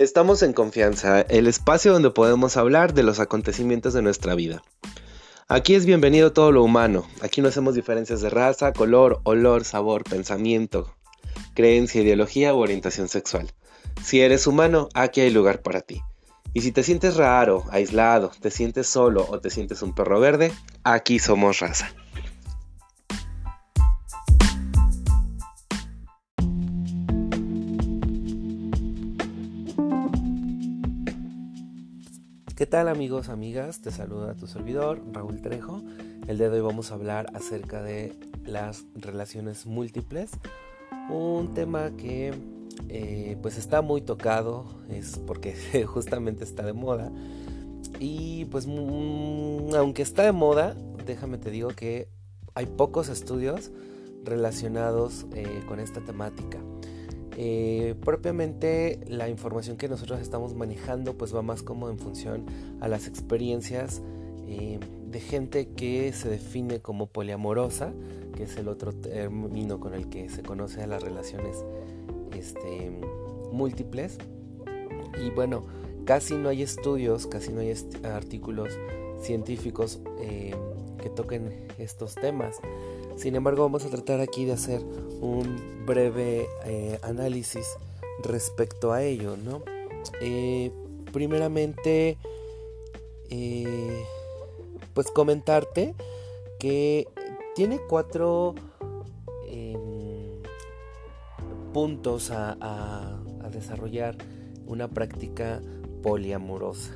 Estamos en confianza, el espacio donde podemos hablar de los acontecimientos de nuestra vida. Aquí es bienvenido todo lo humano, aquí no hacemos diferencias de raza, color, olor, sabor, pensamiento, creencia, ideología u orientación sexual. Si eres humano, aquí hay lugar para ti. Y si te sientes raro, aislado, te sientes solo o te sientes un perro verde, aquí somos raza. Tal amigos, amigas? Te saluda tu servidor, Raúl Trejo. El día de hoy vamos a hablar acerca de las relaciones múltiples. Un tema que eh, pues está muy tocado, es porque justamente está de moda. Y pues mm, aunque está de moda, déjame te digo que hay pocos estudios relacionados eh, con esta temática. Eh, propiamente la información que nosotros estamos manejando pues va más como en función a las experiencias eh, de gente que se define como poliamorosa, que es el otro término con el que se conoce a las relaciones este, múltiples. Y bueno, casi no hay estudios, casi no hay artículos científicos eh, que toquen estos temas. Sin embargo, vamos a tratar aquí de hacer un breve eh, análisis respecto a ello, ¿no? Eh, primeramente, eh, pues comentarte que tiene cuatro em, puntos a, desarrollar una práctica poliamorosa.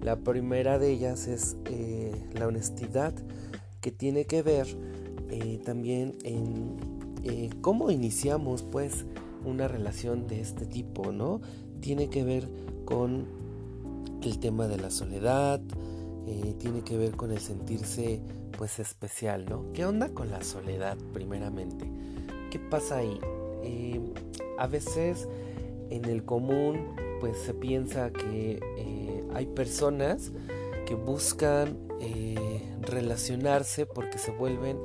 La primera de ellas es la honestidad que tiene que ver eh, también en eh, cómo iniciamos pues una relación de este tipo, ¿no? Tiene que ver con el tema de la soledad, eh, tiene que ver con el sentirse pues especial, ¿no? ¿Qué onda con la soledad primeramente? ¿Qué pasa ahí? a veces en el común pues se piensa que hay personas que buscan relacionarse porque se vuelven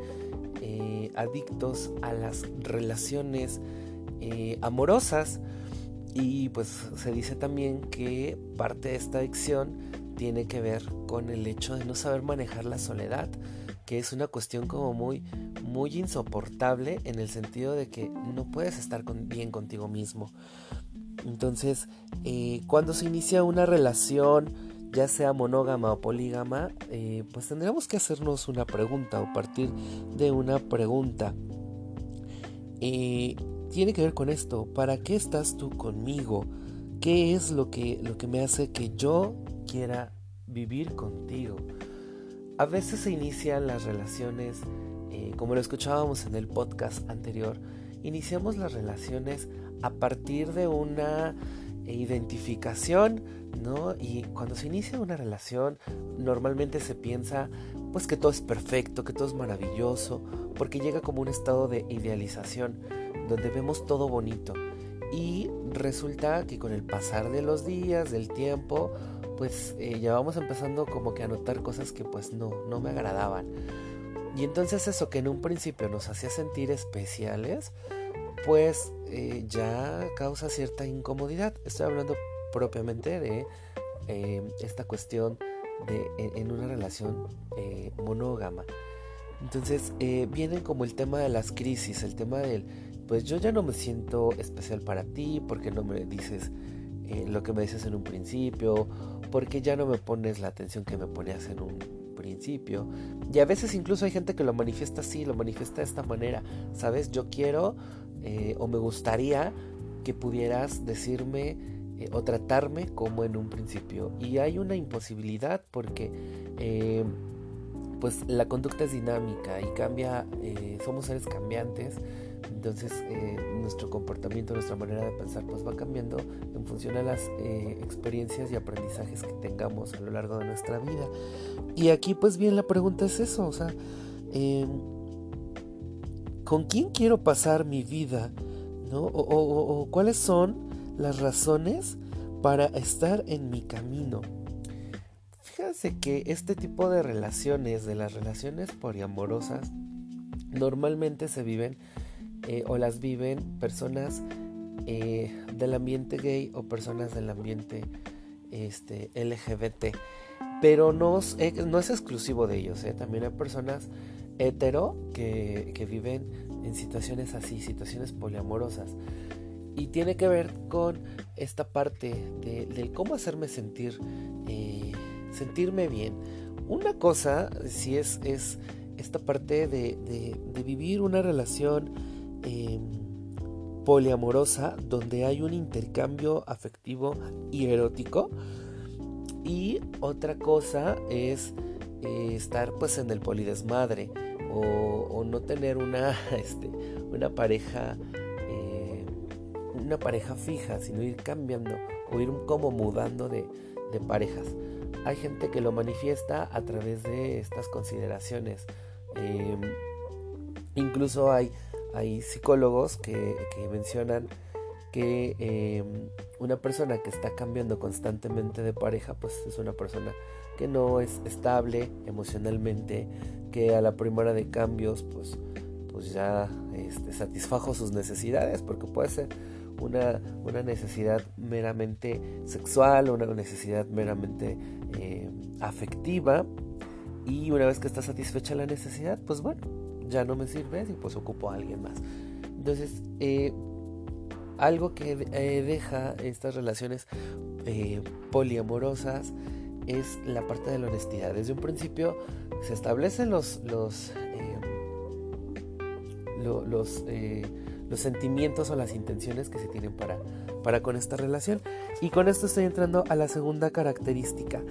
eh, adictos a las relaciones eh, amorosas. Y pues se dice también que parte de esta adicción tiene que ver con el hecho de no saber manejar la soledad que es una cuestión como muy muy insoportable en el sentido de que no puedes estar bien contigo mismo. Entonces eh, cuando se inicia una relación ya sea monógama o polígama, eh, pues tendríamos que hacernos una pregunta o partir de una pregunta. Y tiene que ver con esto, ¿para qué estás tú conmigo? ¿Qué es lo que, lo que me hace que yo quiera vivir contigo? A veces se inician las relaciones, eh, como lo escuchábamos en el podcast anterior, iniciamos las relaciones a partir de una identificación, ¿no? Y cuando se inicia una relación, normalmente se piensa pues que todo es perfecto, que todo es maravilloso, porque llega como un estado de idealización, donde vemos todo bonito. Y resulta que con el pasar de los días, del tiempo, pues eh, ya vamos empezando como que a notar cosas que pues no, no me agradaban. Y entonces eso que en un principio nos hacía sentir especiales, pues eh, ya causa cierta incomodidad. Estoy hablando propiamente de eh, esta cuestión en, una relación eh, monógama. Entonces viene como el tema de las crisis, el tema del, pues yo ya no me siento especial para ti porque no me dices lo que me dices en un principio, porque ya no me pones la atención que me ponías en un principio. Y a veces incluso hay gente que lo manifiesta así, lo manifiesta de esta manera, ¿sabes? Yo quiero eh, o me gustaría que pudieras decirme eh, o tratarme como en un principio. Y hay una imposibilidad porque eh, pues la conducta es dinámica y cambia, somos seres cambiantes. Entonces nuestro comportamiento, nuestra manera de pensar pues va cambiando en función a las experiencias y aprendizajes que tengamos a lo largo de nuestra vida. Y aquí pues bien la pregunta es eso, o sea, ¿Con quién quiero pasar mi vida? ¿no? O, cuáles son las razones para estar en mi camino. Fíjense que este tipo de relaciones, de las relaciones poliamorosas, normalmente se viven eh, o las viven personas eh, del ambiente gay o personas del ambiente este, LGBT. Pero no, no es exclusivo de ellos, ¿eh? también hay personas hetero que, que viven en situaciones así, situaciones poliamorosas. Y tiene que ver con esta parte de, del cómo hacerme sentir, eh, sentirme bien. Una cosa, si es, es esta parte de, de, vivir una relación em, poliamorosa donde hay un intercambio afectivo y erótico. Y otra cosa es eh, estar pues en el polidesmadre o, no tener una, este, una pareja una pareja fija, sino ir cambiando o ir como mudando de, parejas. Hay gente que lo manifiesta a través de estas consideraciones. Em, incluso hay, psicólogos que, mencionan que em, una persona que está cambiando constantemente de pareja, pues es una persona que no es estable emocionalmente, que a la primera de cambios pues, pues ya este, satisfajo sus necesidades, porque puede ser una, una necesidad meramente sexual, una necesidad meramente eh, afectiva, y una vez que está satisfecha la necesidad, pues bueno, ya no me sirve y pues ocupo a alguien más. Entonces, eh, algo que eh, deja estas relaciones poliamorosas es la parte de la honestidad. Desde un principio se establecen los, los, los, sentimientos o las intenciones que se tienen para, para con esta relación. Y con esto estoy entrando a la segunda característica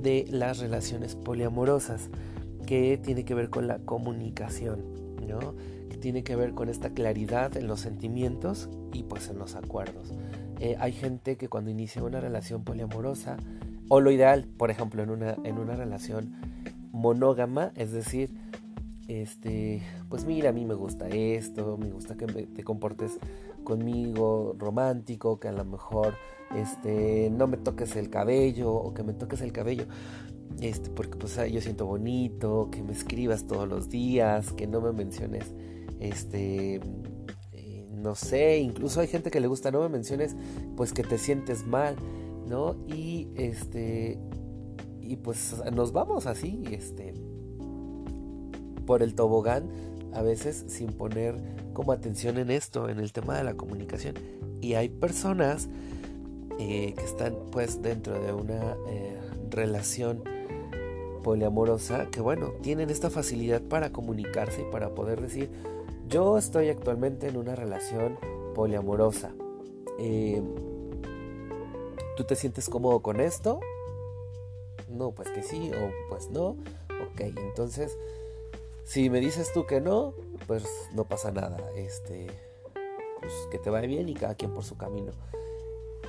de las relaciones poliamorosas, que tiene que ver con la comunicación, ¿no? que tiene que ver con esta claridad en los sentimientos y pues en los acuerdos. Eh, hay gente que cuando inicia una relación poliamorosa, o lo ideal, por ejemplo, en una, en una relación monógama, es decir, este, pues mira, a mí me gusta esto, me gusta que te comportes conmigo romántico, que a lo mejor este, no me toques el cabello o que me toques el cabello, este, porque pues yo siento bonito, que me escribas todos los días, que no me menciones, este, eh, no sé, incluso hay gente que le gusta, no me menciones, pues que te sientes mal, ¿no? Y este, y pues nos vamos así, este, por el tobogán, a veces sin poner como atención en esto, en el tema de la comunicación. Y hay personas eh, que están pues dentro de una eh, relación poliamorosa que bueno, tienen esta facilidad para comunicarse y para poder decir, yo estoy actualmente en una relación poliamorosa. Eh, ¿Tú te sientes cómodo con esto? No, pues que sí, o pues no. Ok, entonces, si me dices tú que no, pues no pasa nada. Este, pues que te vaya bien y cada quien por su camino.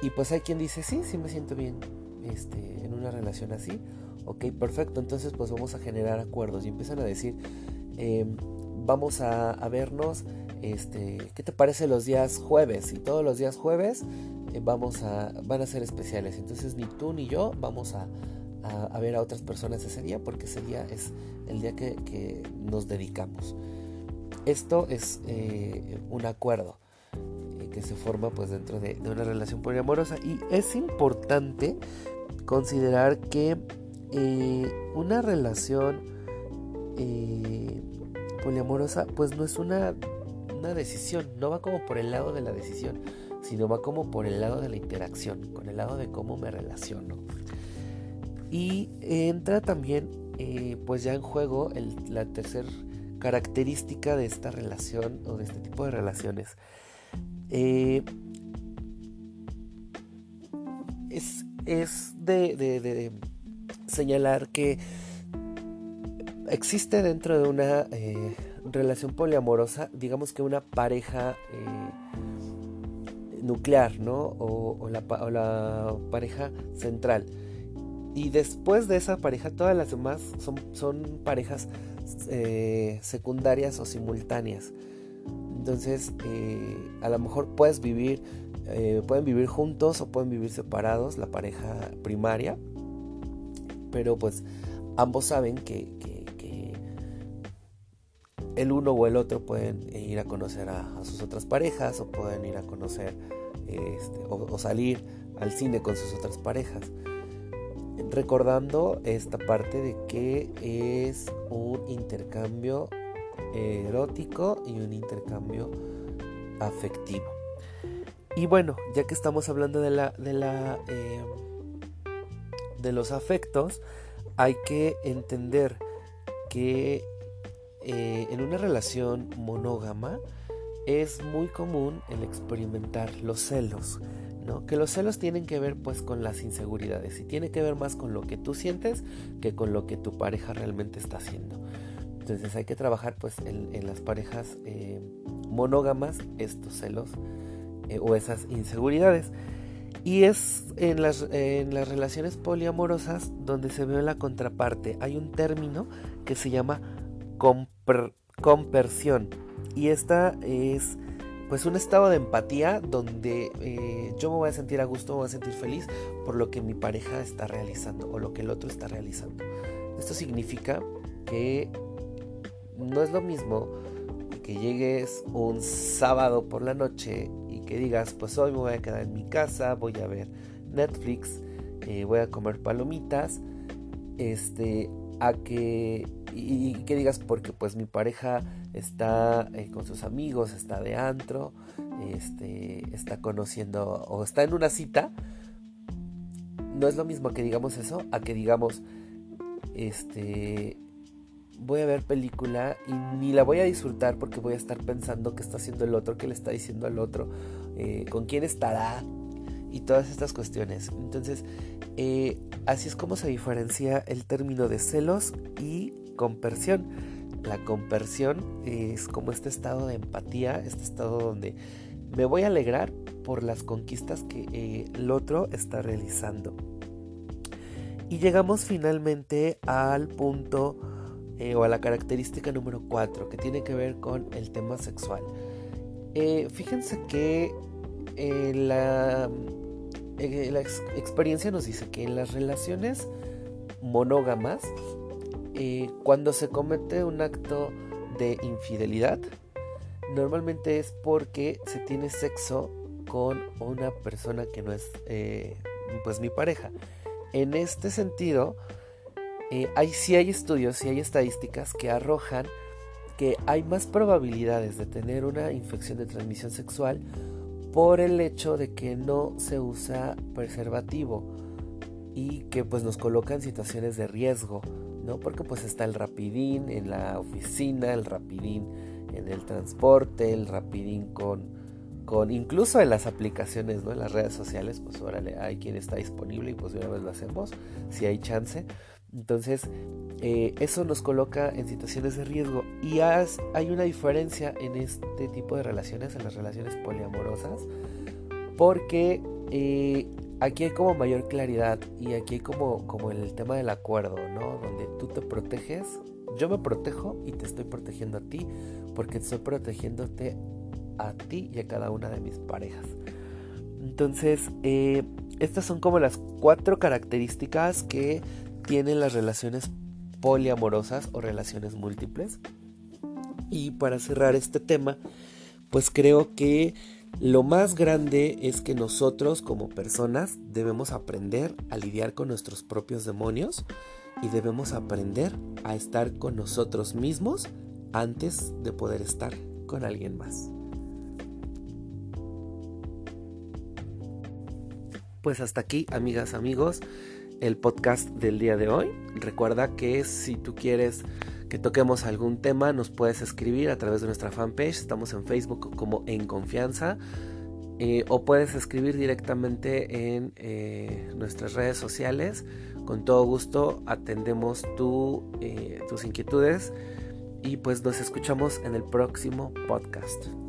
Y pues hay quien dice, sí, sí me siento bien este, en una relación así. Ok, perfecto, entonces pues vamos a generar acuerdos y empiezan a decir, em, vamos a, vernos, este, ¿qué te parece los días jueves? Y todos los días jueves eh, vamos a, van a ser especiales. Entonces ni tú ni yo vamos a, a, ver a otras personas ese día porque ese día es el día que, nos dedicamos. Esto es eh, un acuerdo eh, que se forma pues dentro de, una relación poliamorosa y es importante considerar que una relación poliamorosa pues no es una, una decisión, no va como por el lado de la decisión, sino va como por el lado de la interacción, con el lado de cómo me relaciono. Y entra también, eh, pues ya en juego, la tercera característica de esta relación o de este tipo de relaciones. Eh, es, de, señalar que existe dentro de una eh, relación poliamorosa, digamos que una pareja nuclear, ¿no? O, la, pareja central. Y después de esa pareja, todas las demás son, son parejas eh, secundarias o simultáneas. Entonces, eh, a lo mejor puedes vivir, eh, pueden vivir juntos o pueden vivir separados, la pareja primaria. Pero pues ambos saben que, el uno o el otro pueden ir a conocer a, sus otras parejas o pueden ir a conocer este, o, salir al cine con sus otras parejas. Recordando esta parte de que es un intercambio erótico y un intercambio afectivo. Y bueno, ya que estamos hablando de la, de la eh, de los afectos, hay que entender que eh, en una relación monógama es muy común el experimentar los celos, Que los celos tienen que ver pues con las inseguridades y tiene que ver más con lo que tú sientes que con lo que tu pareja realmente está haciendo. Entonces hay que trabajar pues en, las parejas eh, monógamas estos celos eh, o esas inseguridades. Y es en las, en las relaciones poliamorosas donde se ve la contraparte. Hay un término que se llama compersión. Y esta es pues un estado de empatía donde eh, yo me voy a sentir a gusto, me voy a sentir feliz por lo que mi pareja está realizando o lo que el otro está realizando. Esto significa que no es lo mismo que llegues un sábado por la noche y que digas, pues hoy me voy a quedar en mi casa, voy a ver Netflix, eh, voy a comer palomitas, este, a que y, que digas porque pues mi pareja está eh, con sus amigos, está de antro, este, está conociendo o está en una cita, no es lo mismo que digamos eso a que digamos este voy a ver película y ni la voy a disfrutar porque voy a estar pensando qué está haciendo el otro, qué le está diciendo al otro, eh, con quién estará y todas estas cuestiones. Entonces, eh, así es como se diferencia el término de celos y compersión. La compersión es como este estado de empatía, este estado donde me voy a alegrar por las conquistas que eh, el otro está realizando. Y llegamos finalmente al punto eh, o a la característica número 4 que tiene que ver con el tema sexual. Fíjense que la, la experiencia nos dice que en las relaciones monógamas, cuando se comete un acto de infidelidad, normalmente es porque se tiene sexo con una persona que no es pues mi pareja. En este sentido, eh, hay, sí hay estudios, sí hay estadísticas que arrojan que hay más probabilidades de tener una infección de transmisión sexual por el hecho de que no se usa preservativo y que pues nos coloca en situaciones de riesgo, ¿no? Porque pues está el rapidín en la oficina, el rapidín en el transporte, el rapidín con, con incluso en las aplicaciones, ¿no? En las redes sociales, pues órale, hay quien está disponible y pues una vez lo hacemos, si hay chance. Entonces, eh, eso nos coloca en situaciones de riesgo y hay una diferencia en este tipo de relaciones, en las relaciones poliamorosas, porque eh, aquí hay como mayor claridad y aquí hay como, como el tema del acuerdo, ¿no? Donde tú te proteges, yo me protejo y te estoy protegiendo a ti, porque estoy protegiéndote a ti y a cada una de mis parejas. Entonces, eh, estas son como las cuatro características que tienen las relaciones poliamorosas o relaciones múltiples. Y para cerrar este tema, pues creo que lo más grande es que nosotros como personas debemos aprender a lidiar con nuestros propios demonios y debemos aprender a estar con nosotros mismos antes de poder estar con alguien más. Pues hasta aquí, amigas, amigos el podcast del día de hoy. Recuerda que si tú quieres que toquemos algún tema, nos puedes escribir a través de nuestra fanpage. Estamos en Facebook como En Confianza. Eh, o puedes escribir directamente en eh, nuestras redes sociales. Con todo gusto atendemos eh, tus inquietudes y pues nos escuchamos en el próximo podcast.